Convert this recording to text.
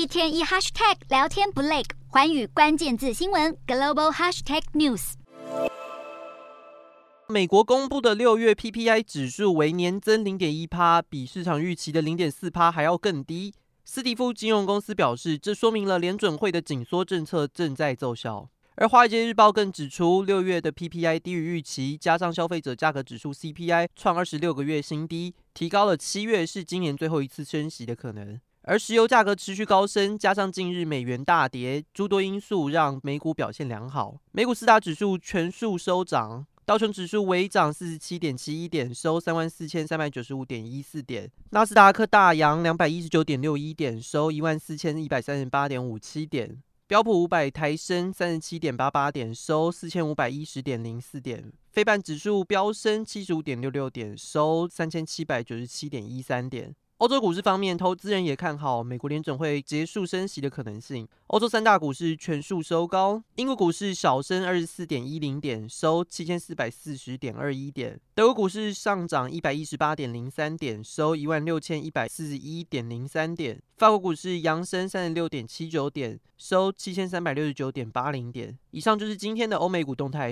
一天一 hashtag 聊天不累，环宇关键字新闻 global hashtag news。美国公布的六月 PPI 指数为年增零点一趴，比市场预期的零点四趴还要更低。斯蒂夫金融公司表示，这说明了联准会的紧缩政策正在奏效。而《华尔街日报》更指出，六月的 PPI 低于预期，加上消费者价格指数 CPI 创二十六个月新低，提高了七月是今年最后一次升息的可能。而石油价格持续高升，加上近日美元大跌，诸多因素让美股表现良好。美股四大指数全数收涨，道琼指数微涨四十七点七一点，收三万四千三百九十五点一四点；纳斯达克大扬两百一十九点六一点，收一万四千一百三十八点五七点；标普五百抬升三十七点八八点，收四千五百一十点零四点；费半指数飙升七十五点六六点，收三千七百九十七点一三点。欧洲股市方面，投资人也看好美国联准会结束升息的可能性。欧洲三大股市全数收高，英国股市小升二十四点一零点，收七千四百四十点二一点；德国股市上涨一百一十八点零三点，收一万六千一百四十一点零三点；法国股市扬升三十六点七九点，收七千三百六十九点八零点。以上就是今天的欧美股动态。